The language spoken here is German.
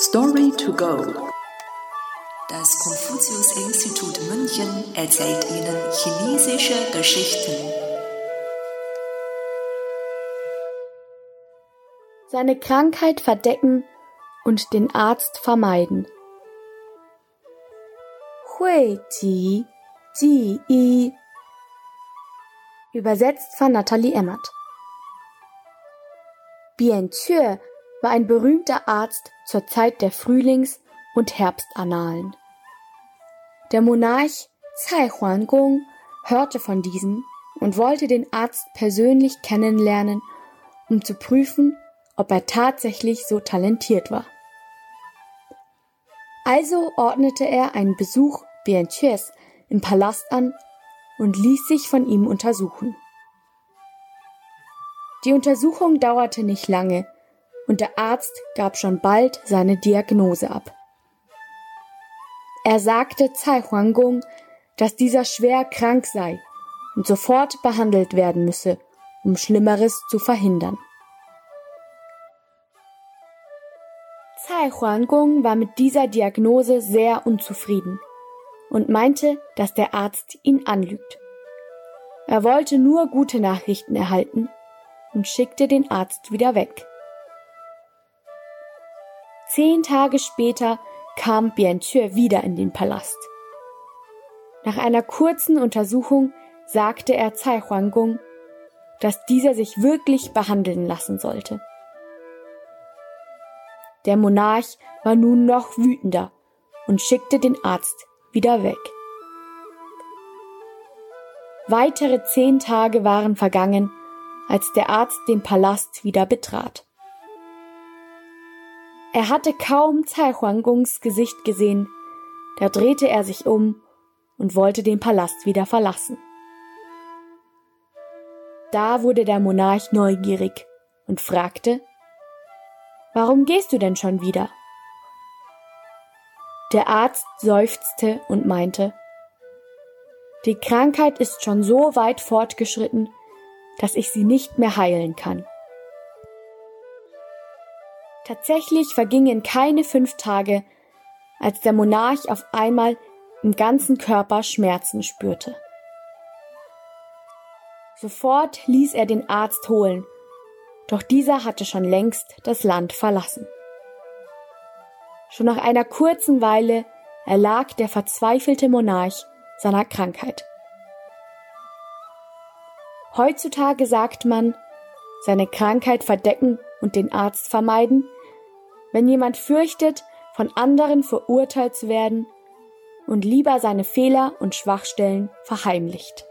Story to go. Das Konfuzius-Institut München erzählt Ihnen chinesische Geschichten. Seine Krankheit verdecken und den Arzt vermeiden. Hui Ji Ji Yi Übersetzt von Nathalie Emmert. Bian Chue war ein berühmter Arzt zur Zeit der Frühlings- und Herbstannalen. Der Monarch Cai Huangong hörte von diesem und wollte den Arzt persönlich kennenlernen, um zu prüfen, ob er tatsächlich so talentiert war. Also ordnete er einen Besuch Bianches im Palast an und ließ sich von ihm untersuchen. Die Untersuchung dauerte nicht lange und der Arzt gab schon bald seine Diagnose ab. Er sagte Cai Huangong, dass dieser schwer krank sei und sofort behandelt werden müsse, um Schlimmeres zu verhindern. Cai Huangong war mit dieser Diagnose sehr unzufrieden und meinte, dass der Arzt ihn anlügt. Er wollte nur gute Nachrichten erhalten und schickte den Arzt wieder weg. Zehn Tage später kam Bianchue wieder in den Palast. Nach einer kurzen Untersuchung sagte er Cai Huanggung, dass dieser sich wirklich behandeln lassen sollte. Der Monarch war nun noch wütender und schickte den Arzt wieder weg. Weitere zehn Tage waren vergangen, als der Arzt den Palast wieder betrat. Er hatte kaum Cai Huangongs Gesicht gesehen, da drehte er sich um und wollte den Palast wieder verlassen. Da wurde der Monarch neugierig und fragte, Warum gehst du denn schon wieder? Der Arzt seufzte und meinte, Die Krankheit ist schon so weit fortgeschritten, dass ich sie nicht mehr heilen kann. Tatsächlich vergingen keine fünf Tage, als der Monarch auf einmal im ganzen Körper Schmerzen spürte. Sofort ließ er den Arzt holen, doch dieser hatte schon längst das Land verlassen. Schon nach einer kurzen Weile erlag der verzweifelte Monarch seiner Krankheit. Heutzutage sagt man, seine Krankheit verdecken und den Arzt vermeiden, wenn jemand fürchtet, von anderen verurteilt zu werden und lieber seine Fehler und Schwachstellen verheimlicht.